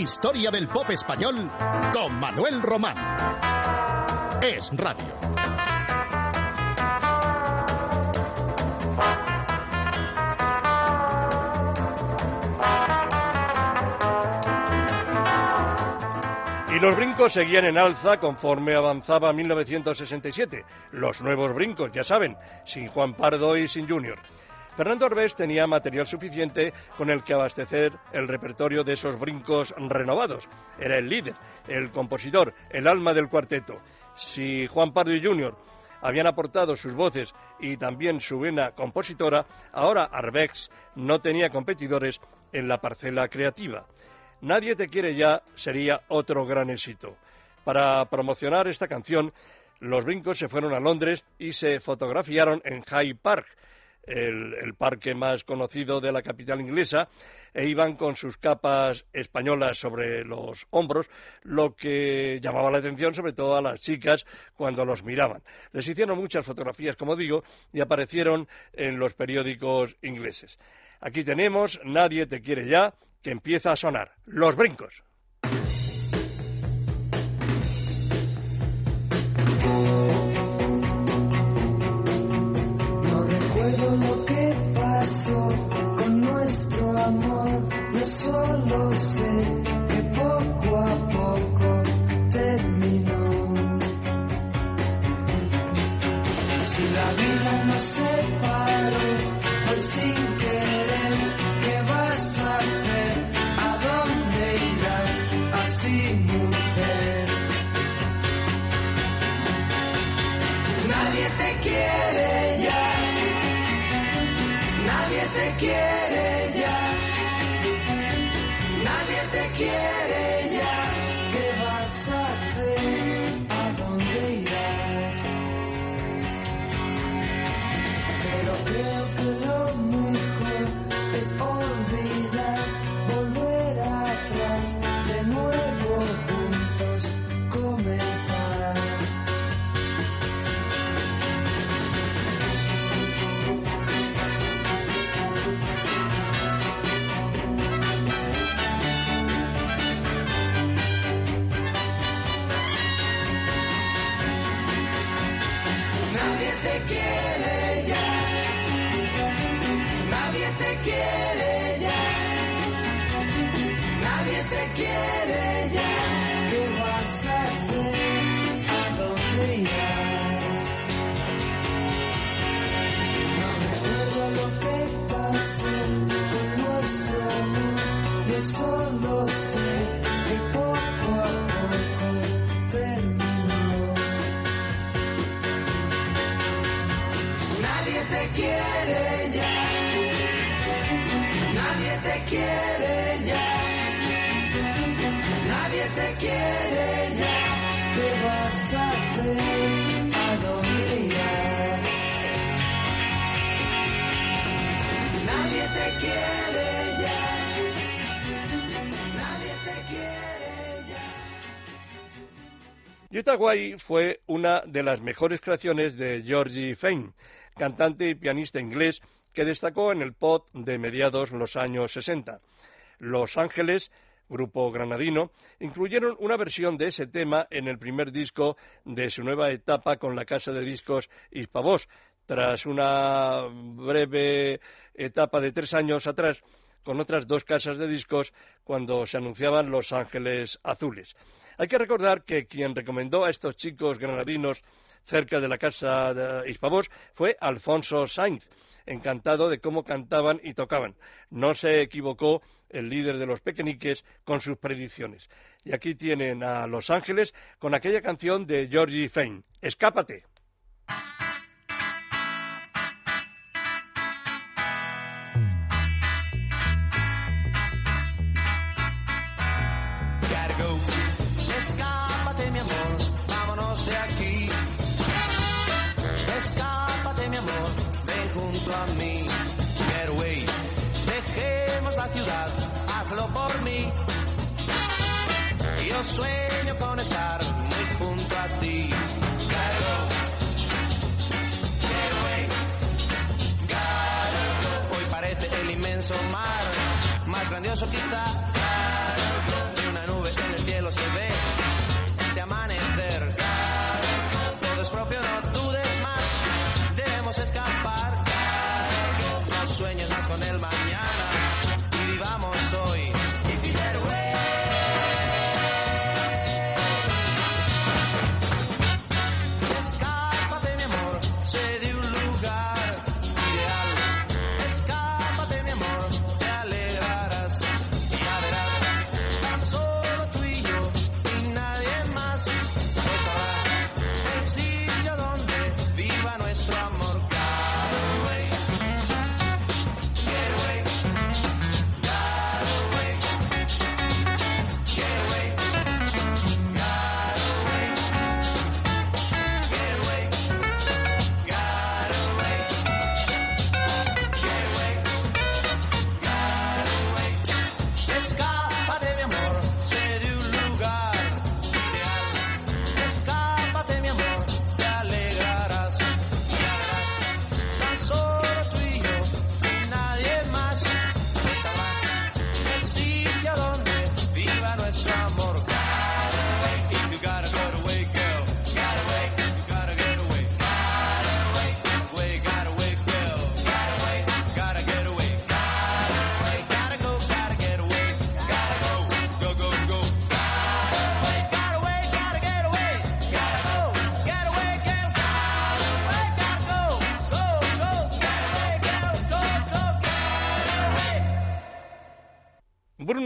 Historia del pop español con Manuel Román. Es Radio. Y los brincos seguían en alza conforme avanzaba 1967. Los nuevos brincos, ya saben, sin Juan Pardo y sin Junior. Fernando Orbés tenía material suficiente con el que abastecer el repertorio de esos brincos renovados. Era el líder, el compositor, el alma del cuarteto. Si Juan Pardo Junior habían aportado sus voces y también su vena compositora, ahora Arbex no tenía competidores en la parcela creativa. Nadie te quiere ya sería otro gran éxito. Para promocionar esta canción, los brincos se fueron a Londres y se fotografiaron en Hyde Park, el, parque más conocido de la capital inglesa, e iban con sus capas españolas sobre los hombros, lo que llamaba la atención sobre todo a las chicas cuando los miraban. Les hicieron muchas fotografías, como digo, y aparecieron en los periódicos ingleses. Aquí tenemos Nadie te quiere ya, que empieza a sonar. Los brincos. Te quiere ya. Nadie te quiere ya. Nadie te quiere ya. ¿Qué vas a hacer? ¿A dónde irás? Nadie te quiere ya. Nadie te quiere ya. Guay fue una de las mejores creaciones de Georgie Fame, cantante y pianista inglés que destacó en el pop de mediados los años 60. Los Ángeles, grupo granadino, incluyeron una versión de ese tema en el primer disco de su nueva etapa con la casa de discos Hispavoz, tras una breve etapa de tres años atrás con otras dos casas de discos cuando se anunciaban Los Ángeles Azules. Hay que recordar que quien recomendó a estos chicos granadinos cerca de la casa de Hispavos fue Alfonso Sainz, encantado de cómo cantaban y tocaban. No se equivocó el líder de los pequeñiques con sus predicciones. Y aquí tienen a Los Ángeles con aquella canción de Georgie Fame, Escápate. Sueño con estar muy junto a ti. Hoy parece el inmenso mar, más grandioso quizá.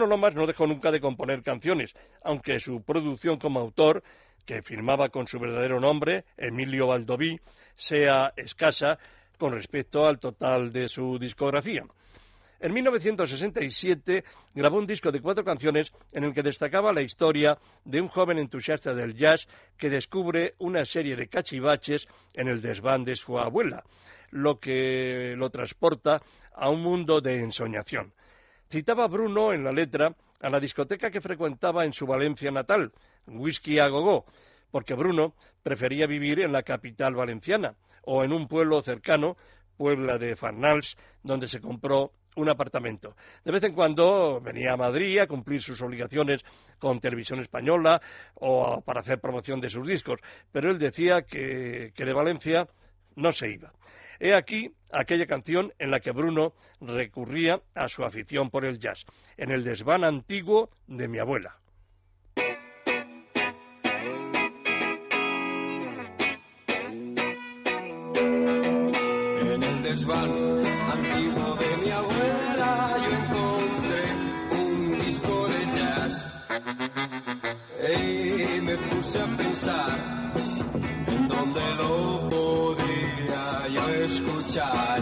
No dejó nunca de componer canciones, aunque su producción como autor, que firmaba con su verdadero nombre, Emilio Valdoví, sea escasa con respecto al total de su discografía. En 1967 grabó un disco de cuatro canciones en el que destacaba la historia de un joven entusiasta del jazz que descubre una serie de cachivaches en el desván de su abuela, lo que lo transporta a un mundo de ensoñación. Citaba Bruno en la letra a la discoteca que frecuentaba en su Valencia natal, Whisky a Gogó, porque Bruno prefería vivir en la capital valenciana o en un pueblo cercano, Puebla de Farnals, donde se compró un apartamento. De vez en cuando venía a Madrid a cumplir sus obligaciones con Televisión Española o para hacer promoción de sus discos, pero él decía que, que de Valencia no se iba. He aquí aquella canción en la que Bruno recurría a su afición por el jazz, en el desván antiguo de mi abuela. En el desván antiguo de mi abuela yo encontré un disco de jazz. Y me puse a pensar escuchar.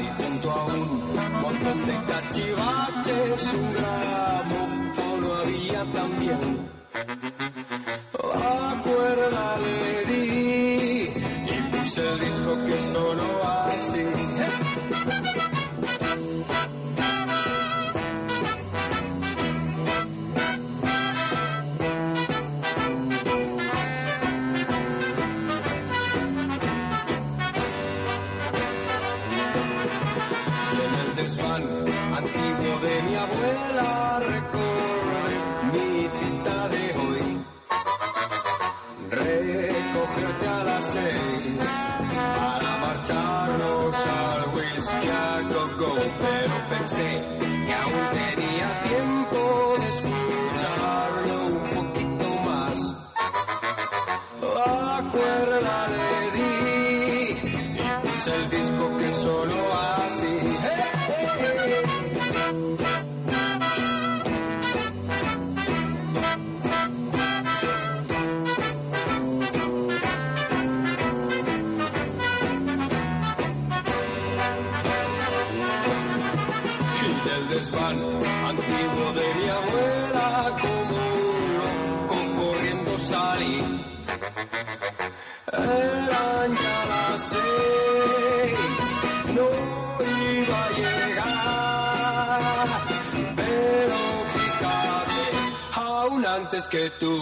Que tú.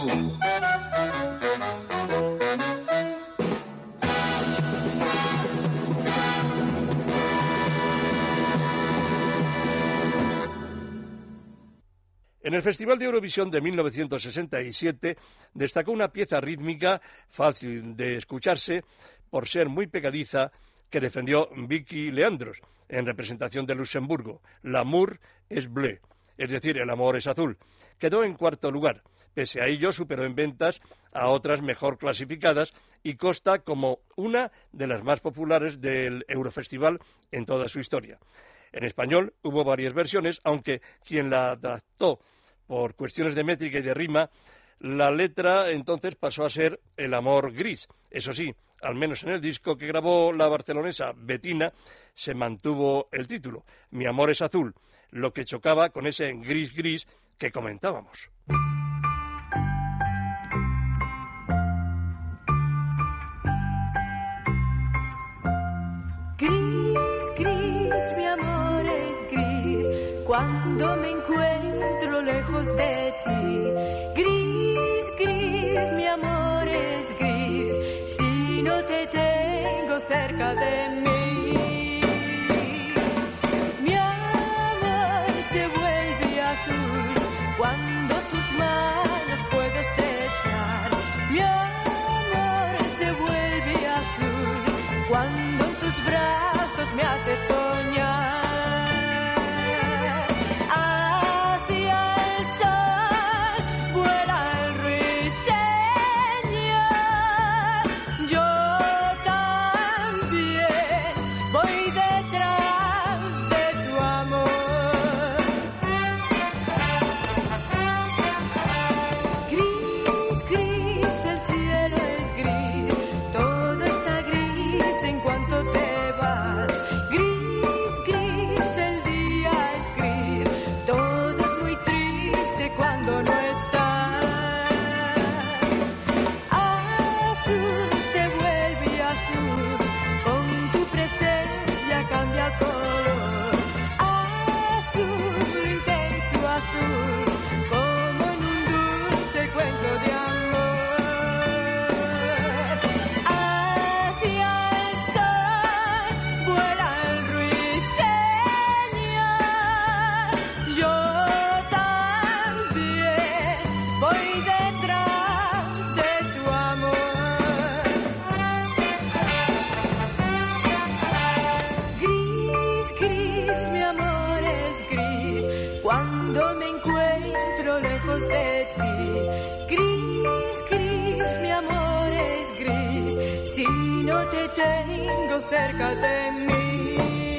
En el Festival de Eurovisión de 1967 destacó una pieza rítmica fácil de escucharse por ser muy pegadiza que defendió Vicky Leandros en representación de Luxemburgo. L'amour es bleu, es decir, el amor es azul. Quedó en cuarto lugar. Pese a ello, superó en ventas a otras mejor clasificadas y consta como una de las más populares del Eurofestival en toda su historia. En español hubo varias versiones, aunque quien la adaptó por cuestiones de métrica y de rima, la letra entonces pasó a ser El amor gris. Eso sí, al menos en el disco que grabó la barcelonesa Betina, se mantuvo el título, Mi amor es azul, lo que chocaba con ese gris gris que comentábamos. Cuando me encuentro lejos de ti. Gris, gris, mi amor es gris si no te tengo cerca de mí. Mi amor se vuelve azul cuando si no te tengo cerca de mí.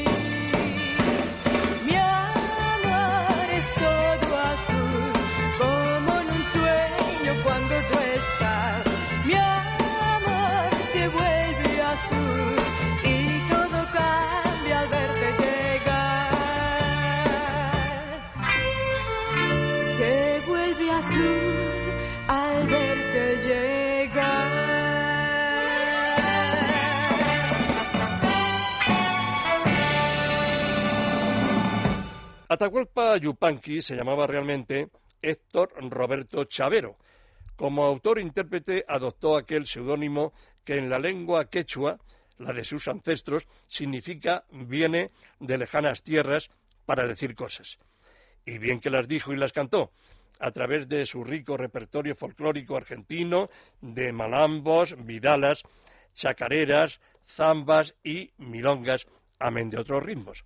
Atahualpa Yupanqui se llamaba realmente Héctor Roberto Chavero. Como autor-intérprete adoptó aquel seudónimo que en la lengua quechua, la de sus ancestros, significa viene de lejanas tierras para decir cosas. Y bien que las dijo y las cantó, a través de su rico repertorio folclórico argentino, de malambos, vidalas, chacareras, zambas y milongas, amén de otros ritmos.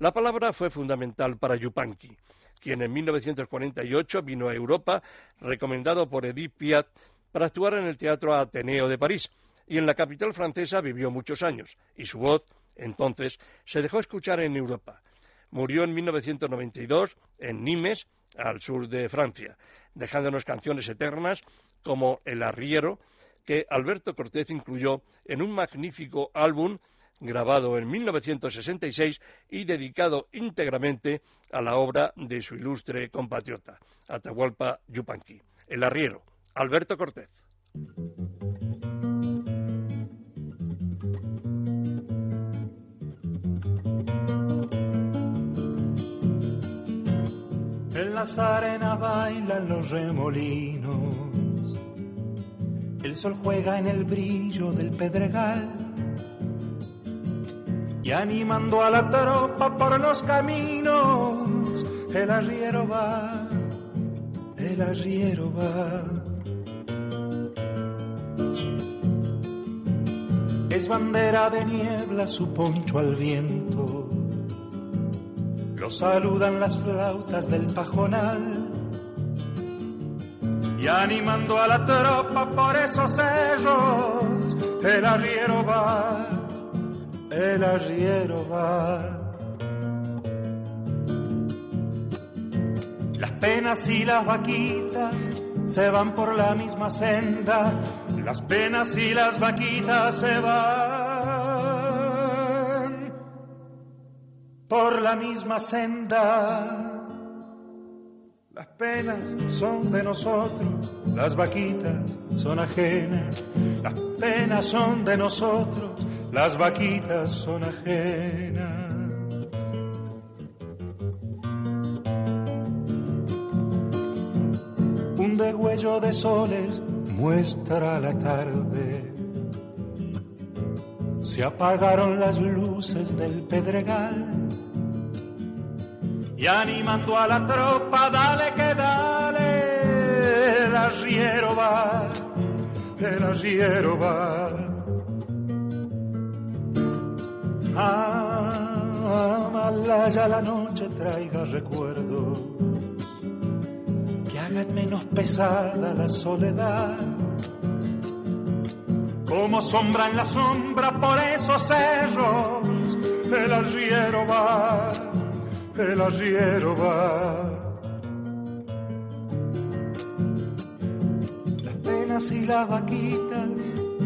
La palabra fue fundamental para Yupanqui, quien en 1948 vino a Europa recomendado por Edith Piaf para actuar en el Teatro Ateneo de París, y en la capital francesa vivió muchos años, y su voz, entonces, se dejó escuchar en Europa. Murió en 1992 en Nimes, al sur de Francia, dejándonos canciones eternas como El Arriero, que Alberto Cortés incluyó en un magnífico álbum grabado en 1966 y dedicado íntegramente a la obra de su ilustre compatriota, Atahualpa Yupanqui. El arriero, Alberto Cortés. En las arenas bailan los remolinos. El sol juega en el brillo del pedregal. Y animando a la tropa por los caminos, el arriero va el arriero va. Es bandera de niebla su poncho al viento. Lo saludan las flautas del pajonal. Y animando a la tropa por esos cerros, el arriero va, el arriero va. Las penas y las vaquitas se van por la misma senda. Las penas y las vaquitas se van por la misma senda. Las penas son de nosotros, las vaquitas son ajenas. Las penas son de nosotros, las vaquitas son ajenas. Un degüello de soles muestra la tarde. Se apagaron las luces del pedregal. Y animando a la tropa, dale que dale, el arriero va, el arriero va. Ah, malaya la noche traiga recuerdo que hagan menos pesada la soledad. Como sombra en la sombra por esos cerros, el arriero va, el arriero va. Las penas y las vaquitas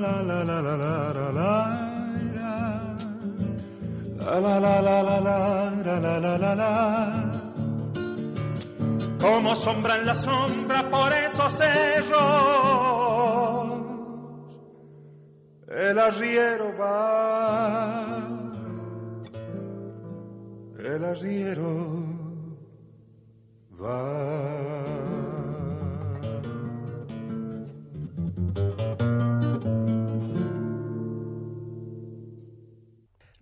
la la la la la la la la La la la la la la la como sombra en la sombra por esos cerros. El arriero va, el arriero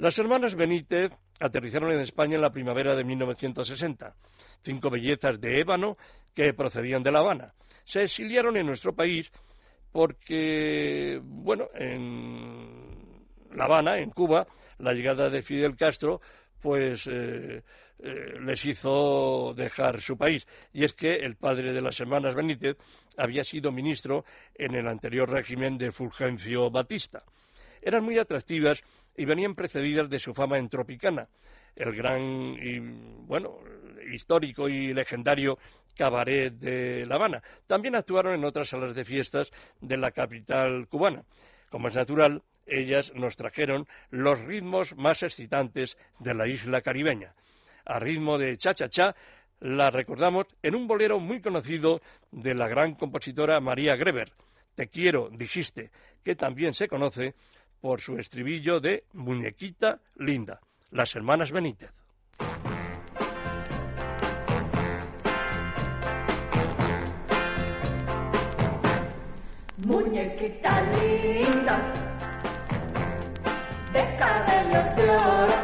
Las hermanas Benítez aterrizaron en España en la primavera de 1960. Cinco bellezas de ébano que procedían de La Habana. Se exiliaron en nuestro país porque, bueno, en La Habana, en Cuba, la llegada de Fidel Castro, pues eh, eh, les hizo dejar su país. Y es que el padre de las hermanas Benítez había sido ministro en el anterior régimen de Fulgencio Batista. Eran muy atractivas y venían precedidas de su fama en Tropicana, el gran y bueno histórico y legendario cabaret de La Habana. También actuaron en otras salas de fiestas de la capital cubana. Como es natural, ellas nos trajeron los ritmos más excitantes de la isla caribeña. A ritmo de cha-cha-cha, la recordamos en un bolero muy conocido de la gran compositora María Greber, Te quiero, dijiste, que también se conoce por su estribillo de Muñequita Linda, las hermanas Benítez. Muñequita linda, de cabellos de oro,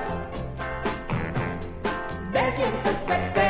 de dientes de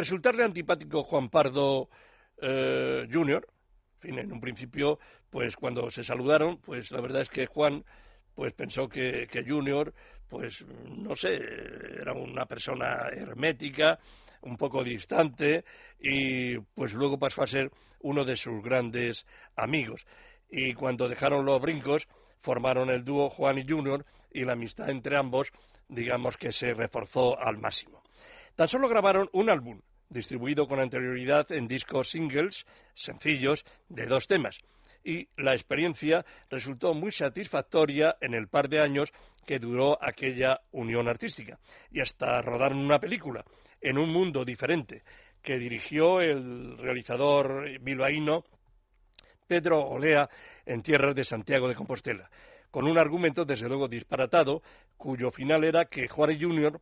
resultarle antipático Juan Pardo eh, Jr., en fin, en un principio, pues cuando se saludaron, pues la verdad es que Juan pues pensó que, que Junior, pues no sé, era una persona hermética, un poco distante, y pues luego pasó a ser uno de sus grandes amigos. Y cuando dejaron los brincos, formaron el dúo Juan y Junior, y la amistad entre ambos, digamos que se reforzó al máximo. Tan solo grabaron un álbum, distribuido con anterioridad en discos singles, sencillos, de dos temas. Y la experiencia resultó muy satisfactoria en el par de años que duró aquella unión artística. Y hasta rodaron una película, En un mundo diferente, que dirigió el realizador bilbaíno Pedro Olea en tierras de Santiago de Compostela, con un argumento desde luego disparatado, cuyo final era que Juárez Jr.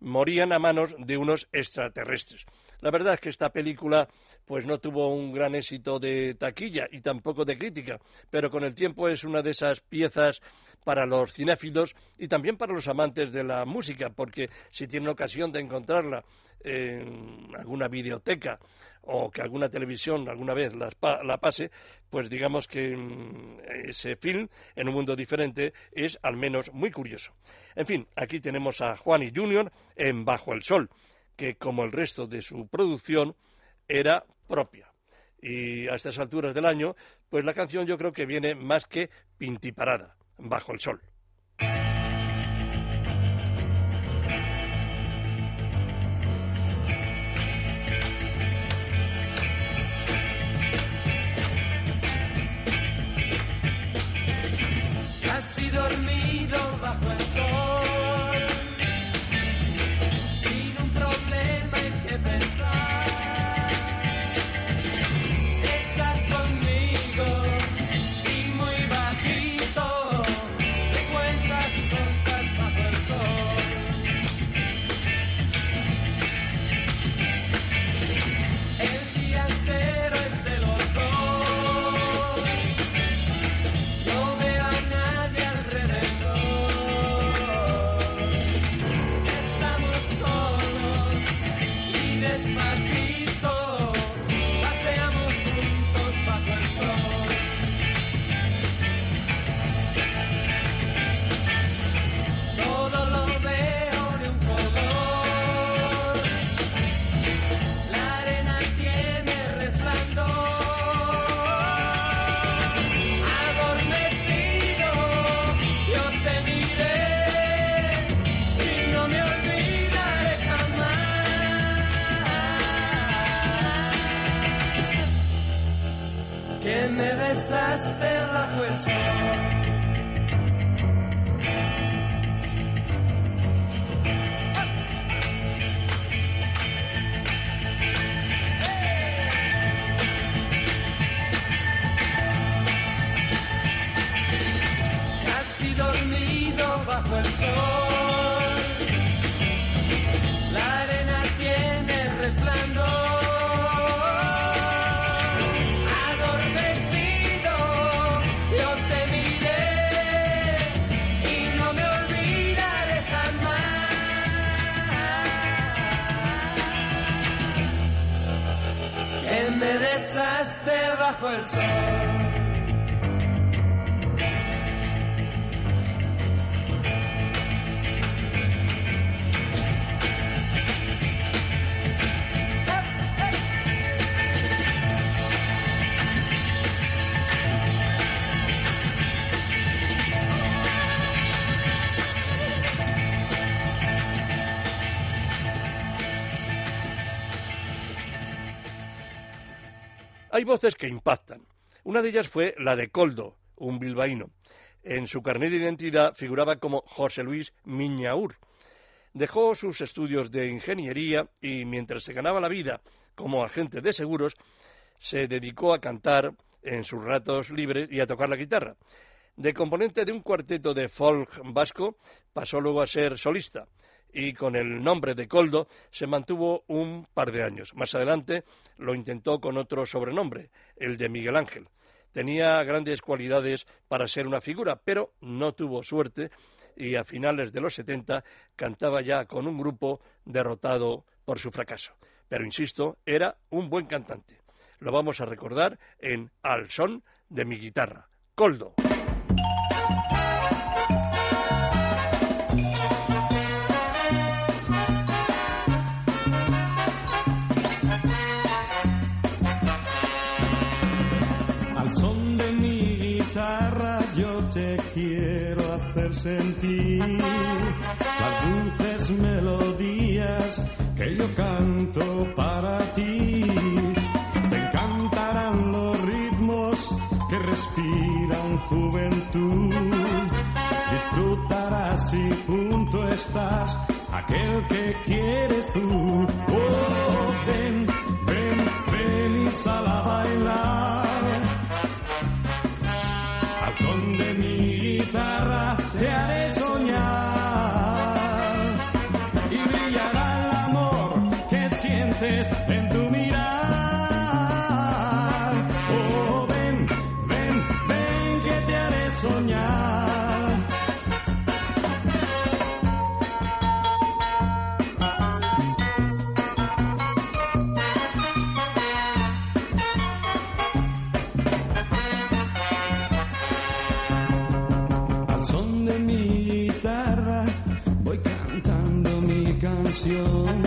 morían a manos de unos extraterrestres. La verdad es que esta película pues no tuvo un gran éxito de taquilla y tampoco de crítica, pero con el tiempo es una de esas piezas para los cinéfilos y también para los amantes de la música, porque si tienen ocasión de encontrarla en alguna videoteca o que alguna televisión alguna vez pa- la pase, pues digamos que mm, ese film, en un mundo diferente, es al menos muy curioso. En fin, aquí tenemos a Juan y Junior en Bajo el Sol, que como el resto de su producción era propia. Y a estas alturas del año, pues la canción yo creo que viene más que pintiparada, Bajo el Sol. Casi dormido bajo el sol. La arena tiene resplandor. Adormecido, yo te miré y no me olvidaré jamás que me besaste bajo el sol. Hay voces que impactan. Una de ellas fue la de Coldo, un bilbaíno. En su carnet de identidad figuraba como José Luis Miñaur. Dejó sus estudios de ingeniería y mientras se ganaba la vida como agente de seguros, se dedicó a cantar en sus ratos libres y a tocar la guitarra. De componente de un cuarteto de folk vasco, pasó luego a ser solista y con el nombre de Coldo se mantuvo un par de años. Más adelante lo intentó con otro sobrenombre, el de Miguel Ángel. Tenía grandes cualidades para ser una figura, pero no tuvo suerte y a finales de los 70 cantaba ya con un grupo derrotado por su fracaso. Pero insisto, era un buen cantante. Lo vamos a recordar en Al son de mi guitarra. Coldo. Sentir las dulces melodías que yo canto para ti. Te encantarán los ritmos que respiran juventud. Disfrutarás si junto estás aquel que quieres tú. Oh, ven, ven, ven y sal a bailar. Al son de mi guitarra te haré soñar con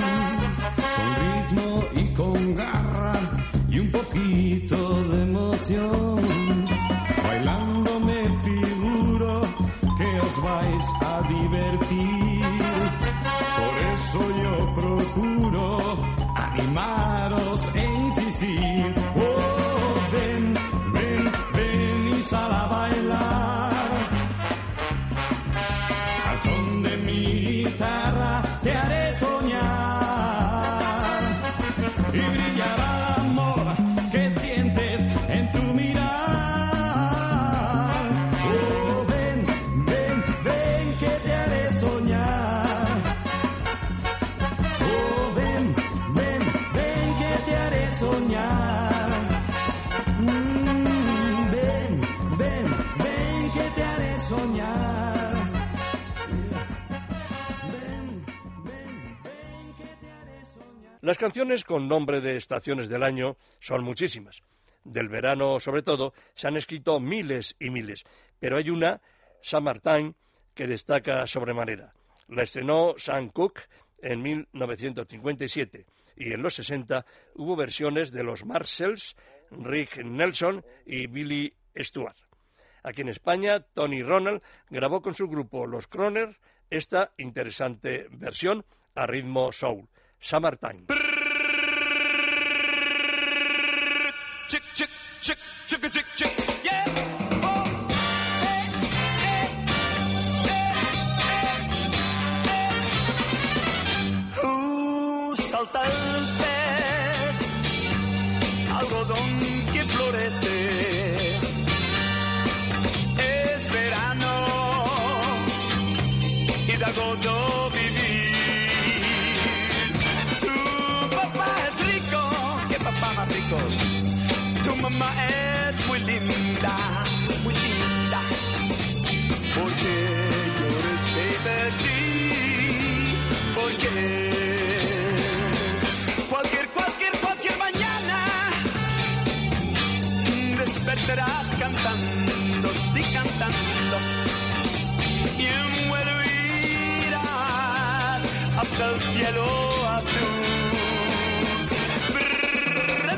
ritmo y con garra y un poquito de emoción. Bailando me figuro que os vais a divertir. Las canciones con nombre de estaciones del año son muchísimas. Del verano, sobre todo, se han escrito miles y miles, pero hay una, Summertime, que destaca sobremanera. La estrenó Sam Cooke en 1957 y en los 60 hubo versiones de los Marshalls, Rick Nelson y Billy Stewart. Aquí en España, Tony Ronald grabó con su grupo Los Croner esta interesante versión a ritmo soul, Summertime. Oh, algodón Tu mamá es muy linda, muy linda. Porque llores de ti, porque cualquier, cualquier, cualquier mañana despertarás cantando, sí cantando. Y vuelo irás hasta el cielo azul.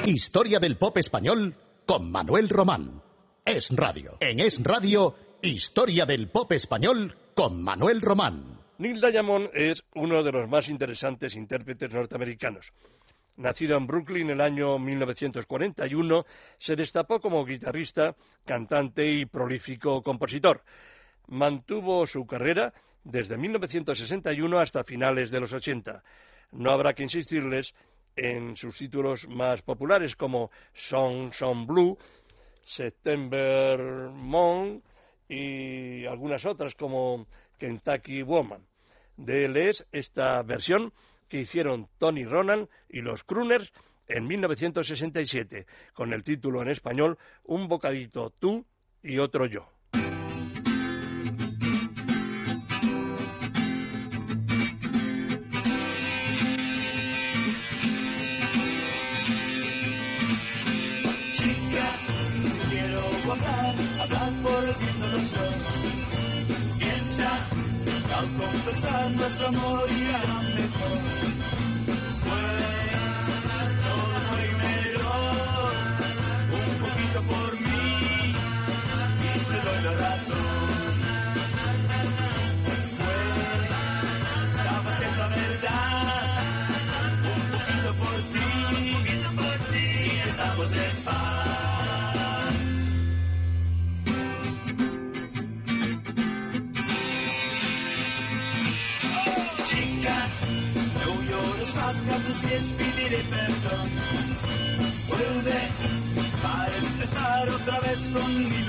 Historia del pop español con Manuel Román. Es Radio. En Es Radio, Historia del pop español con Manuel Román. Neil Diamond es uno de los más interesantes intérpretes norteamericanos. Nacido en Brooklyn en el año 1941, se destapó como guitarrista, cantante y prolífico compositor. Mantuvo su carrera desde 1961 hasta finales de los 80. No habrá que insistirles en sus títulos más populares como Song Song Blue, September Moon y algunas otras como Kentucky Woman. De él es esta versión que hicieron Tony Ronan y los Crooners en 1967, con el título en español Un bocadito tú y otro yo. Confesar nuestro amor irá mejor. Pies pediré perdón. Vuelve para empezar otra vez con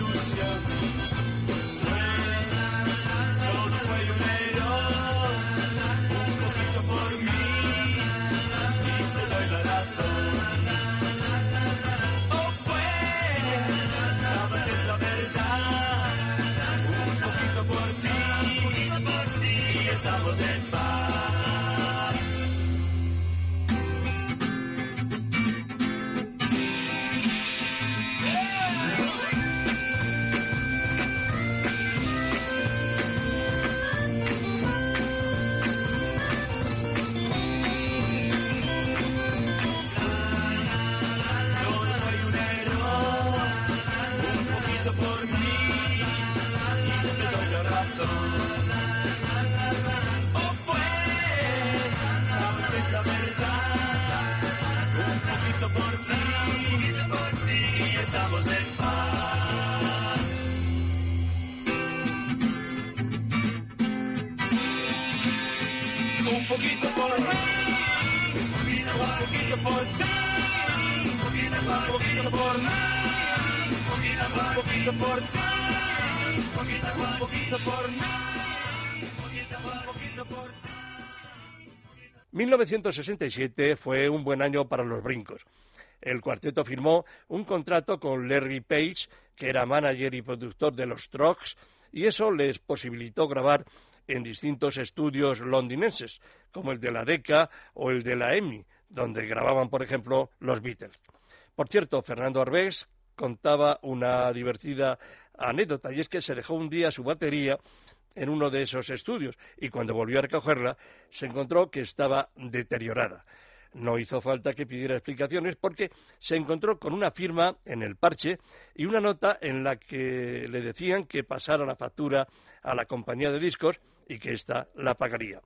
1967 fue un buen año para los brincos. El cuarteto firmó un contrato con Larry Page, que era manager y productor de los Strokes, y eso les posibilitó grabar en distintos estudios londinenses, como el de la Decca o el de la EMI, donde grababan, por ejemplo, los Beatles. Por cierto, Fernando Arbés contaba una divertida anécdota, y es que se dejó un día su batería en uno de esos estudios y cuando volvió a recogerla se encontró que estaba deteriorada. No hizo falta que pidiera explicaciones porque se encontró con una firma en el parche y una nota en la que le decían que pasara la factura a la compañía de discos y que ésta la pagaría.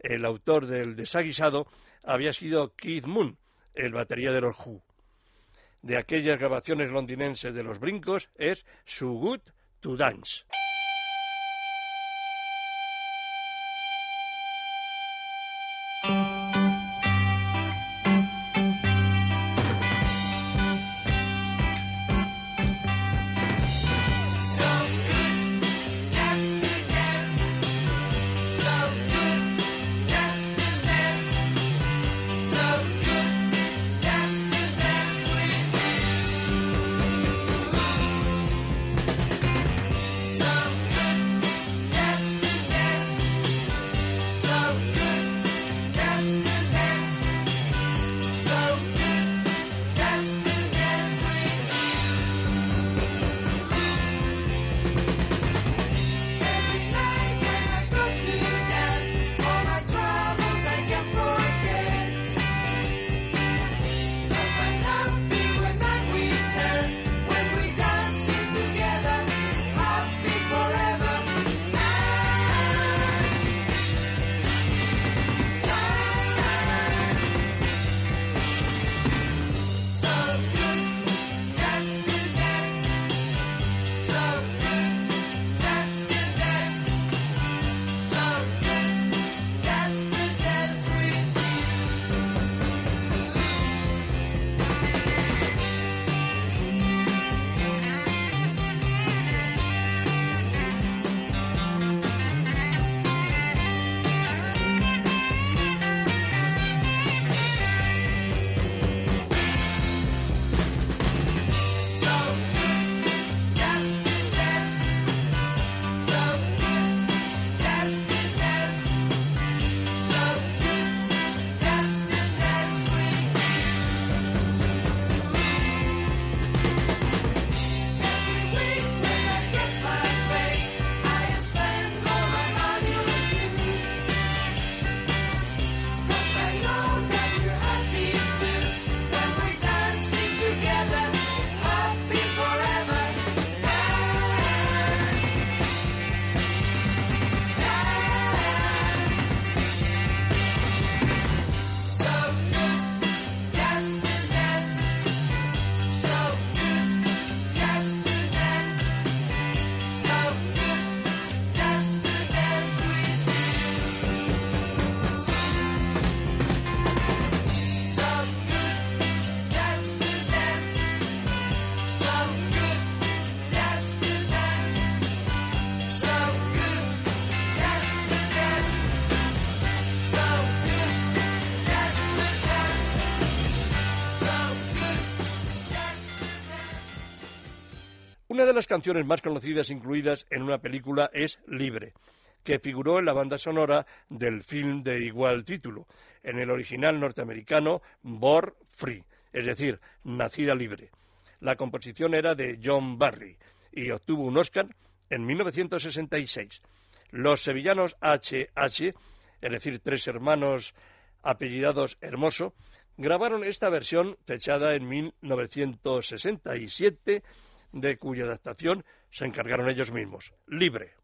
El autor del desaguisado había sido Keith Moon, el batería de los Who. De aquellas grabaciones londinenses de los brincos es So Good to Dance. So good, de las canciones más conocidas incluidas en una película es Libre, que figuró en la banda sonora del film de igual título, en el original norteamericano Born Free, es decir, Nacida Libre. La composición era de John Barry y obtuvo un Oscar en 1966. Los sevillanos HH, es decir, tres hermanos apellidados Hermoso, grabaron esta versión fechada en 1967, de cuya adaptación se encargaron ellos mismos. Libre.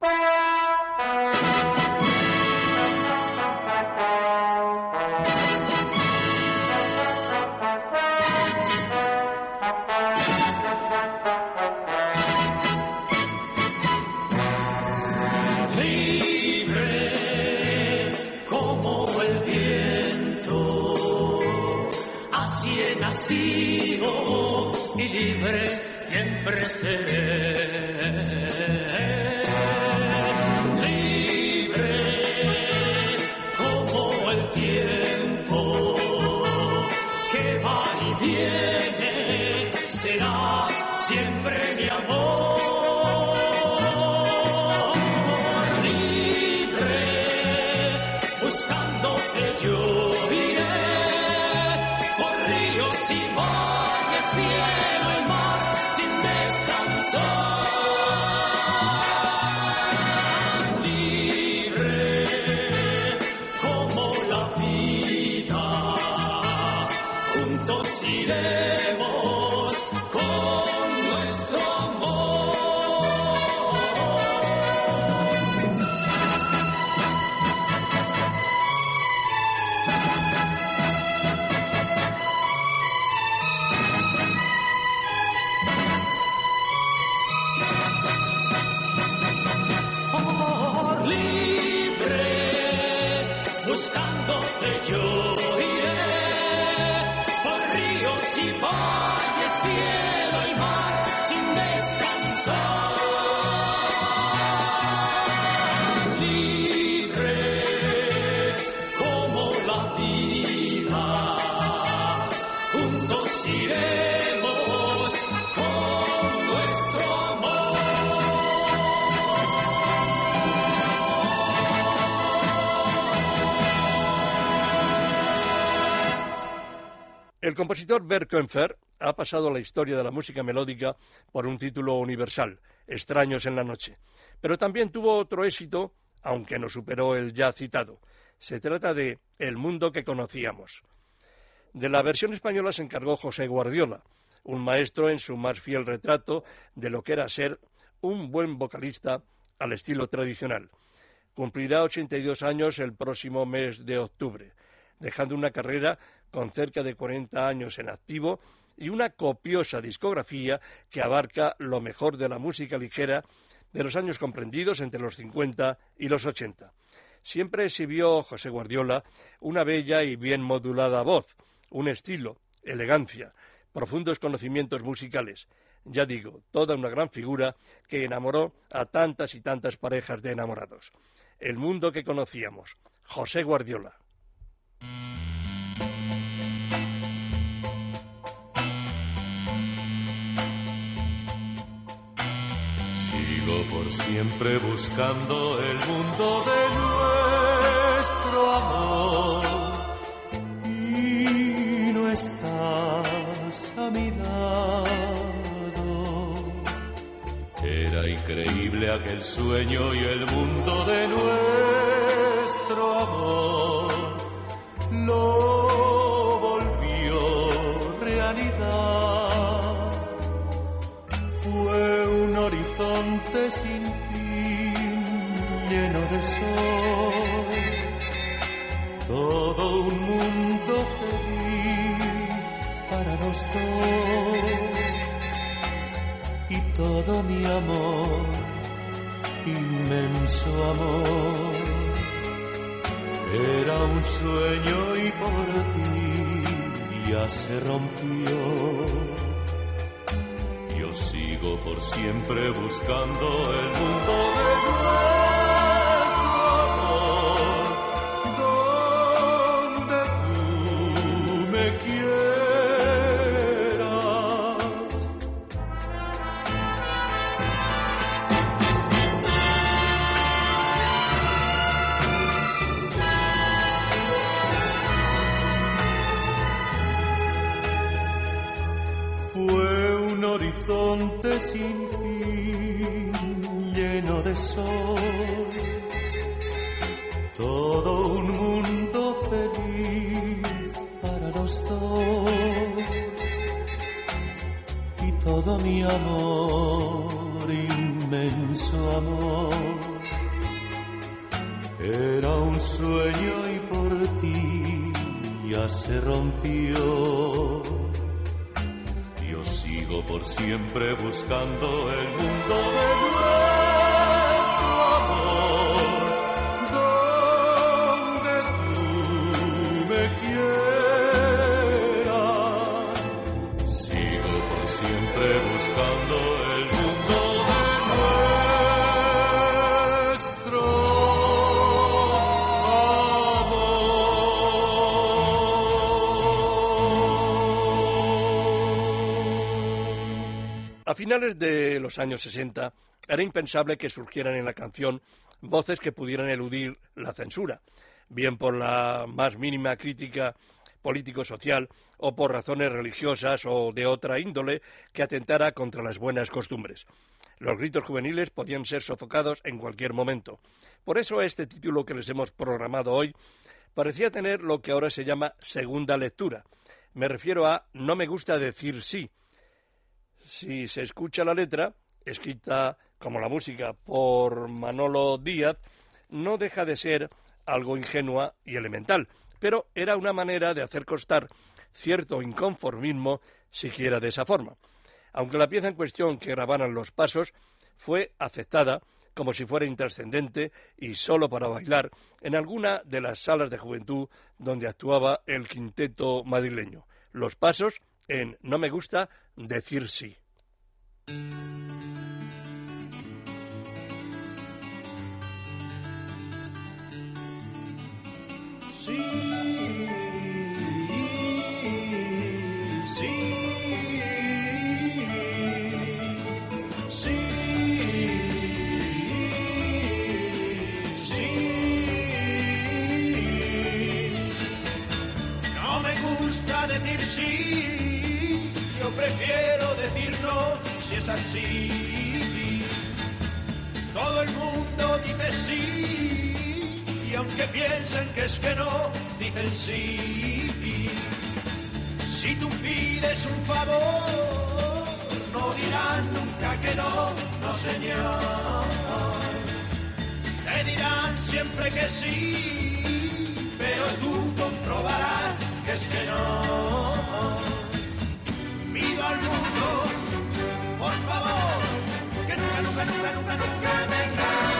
Siempre. Compositor Bert Kaempfer ha pasado a la historia de la música melódica por un título universal, Extraños en la noche. Pero también tuvo otro éxito, aunque no superó el ya citado. Se trata de El mundo que conocíamos. De la versión española se encargó José Guardiola, un maestro en su más fiel retrato de lo que era ser un buen vocalista al estilo tradicional. Cumplirá 82 años el próximo mes de octubre, dejando una carrera con cerca de 40 años en activo y una copiosa discografía que abarca lo mejor de la música ligera de los años comprendidos entre los 50 y los 80. Siempre exhibió José Guardiola una bella y bien modulada voz, un estilo, elegancia, profundos conocimientos musicales. Ya digo, toda una gran figura que enamoró a tantas y tantas parejas de enamorados. El mundo que conocíamos. José Guardiola. Siempre buscando el mundo de nuestro amor y no estás a mi lado. Era increíble aquel sueño y el mundo de nuestro amor lo sol. Todo un mundo feliz para los dos. Y todo mi amor, inmenso amor. Era un sueño y por ti ya se rompió. Yo sigo por siempre buscando el mundo de nuestro horizonte sin fin, lleno de sol. Todo un mundo feliz para los dos. Y todo mi amor, inmenso amor. Era un sueño y por ti ya se rompió. Por siempre buscando el mundo de nuestro de los años 60 era impensable que surgieran en la canción voces que pudieran eludir la censura, bien por la más mínima crítica político-social o por razones religiosas o de otra índole que atentara contra las buenas costumbres. Los gritos juveniles podían ser sofocados en cualquier momento. Por eso este título que les hemos programado hoy parecía tener lo que ahora se llama segunda lectura. Me refiero a No me gusta decir sí, si se escucha la letra, escrita como la música por Manolo Díaz, no deja de ser algo ingenua y elemental, pero era una manera de hacer constar cierto inconformismo siquiera de esa forma. Aunque la pieza en cuestión que grabaran los pasos fue aceptada como si fuera intrascendente y solo para bailar en alguna de las salas de juventud donde actuaba el quinteto madrileño. Los pasos en No me gusta decir sí. Es así. Todo el mundo dice sí, y aunque piensen que es que no, dicen sí. Si tú pides un favor, no dirán nunca que no, no señor. Te dirán siempre que sí, pero tú comprobarás que es que no. Pido al mundo, por favor, que nunca, nunca, nunca, nunca, nunca me.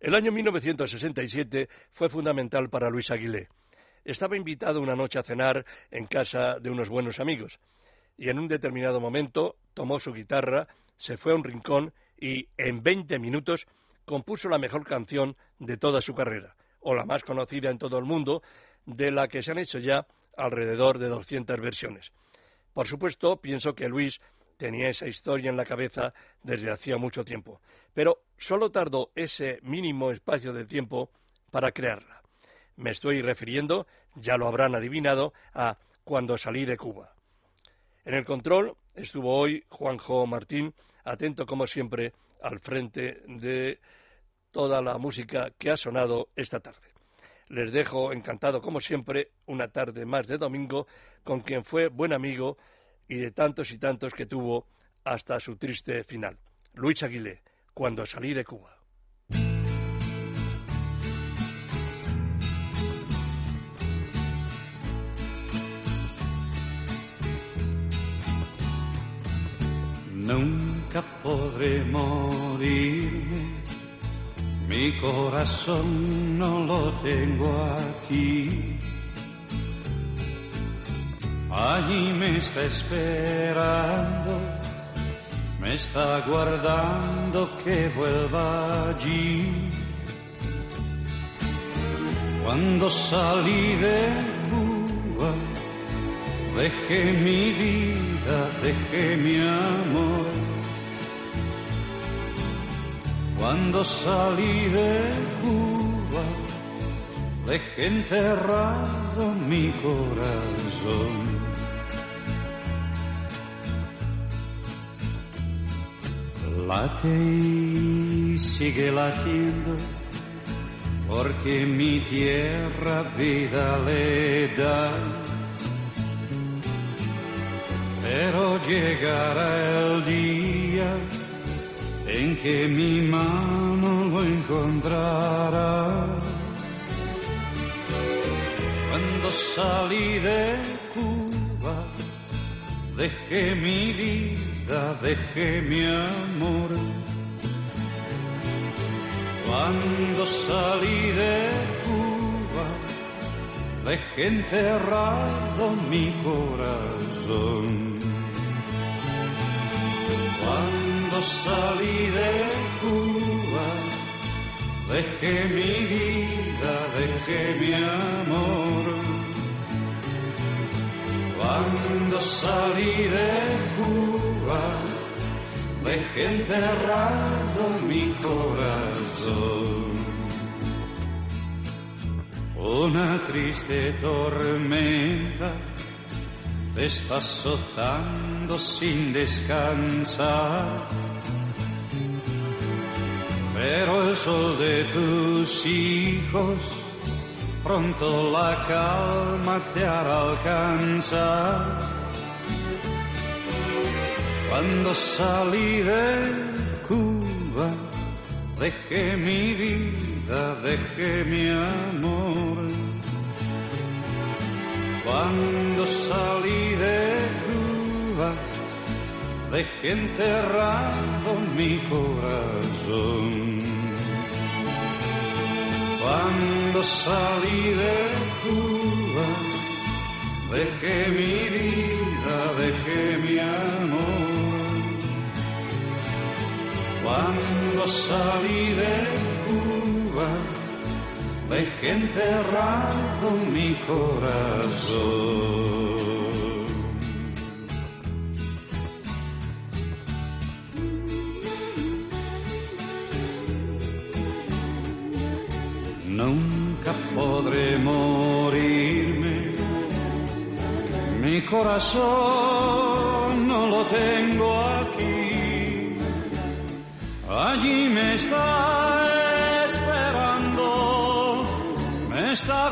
El año 1967 fue fundamental para Luis Aguilé. Estaba invitado una noche a cenar en casa de unos buenos amigos y en un determinado momento tomó su guitarra, se fue a un rincón y en 20 minutos compuso la mejor canción de toda su carrera, o la más conocida en todo el mundo, de la que se han hecho ya alrededor de 200 versiones. Por supuesto, pienso que Luis tenía esa historia en la cabeza desde hacía mucho tiempo, pero solo tardó ese mínimo espacio de tiempo para crearla. Me estoy refiriendo, ya lo habrán adivinado, a Cuando salí de Cuba. En el control estuvo hoy Juanjo Martín, atento como siempre al frente de toda la música que ha sonado esta tarde. Les dejo encantado como siempre una tarde más de domingo con quien fue buen amigo y de tantos y tantos que tuvo hasta su triste final. Luis Aguilé, cuando salí de Cuba. Nunca podré morirme, mi corazón no lo tengo aquí. Allí me está esperando, me está guardando que vuelva allí. Cuando salí de Cuba, dejé mi vida, dejé mi amor. Cuando salí de Cuba, dejé enterrado mi corazón. Late y sigue latiendo, porque mi tierra vida le da. Pero llegará el día en que mi mano lo encontrará. Cuando salí de Cuba, dejé mi vida, dejé mi amor. Cuando salí de Cuba, dejé enterrado mi corazón. Cuando salí de Cuba, dejé mi vida, dejé mi amor. Cuando salí de Cuba, dejé enterrado mi corazón. Una triste tormenta te está azotando sin descansar. Pero el sol de tus hijos pronto la calma te hará alcanzar. Cuando salí de Cuba, dejé mi vida, dejé mi amor. Cuando salí de Cuba, dejé enterrado mi corazón. Cuando salí de Cuba, dejé mi vida, dejé mi amor. Cuando salí de Cuba, dejé enterrado mi corazón. Nunca podré morirme, mi corazón no lo tengo allí me está esperando, me está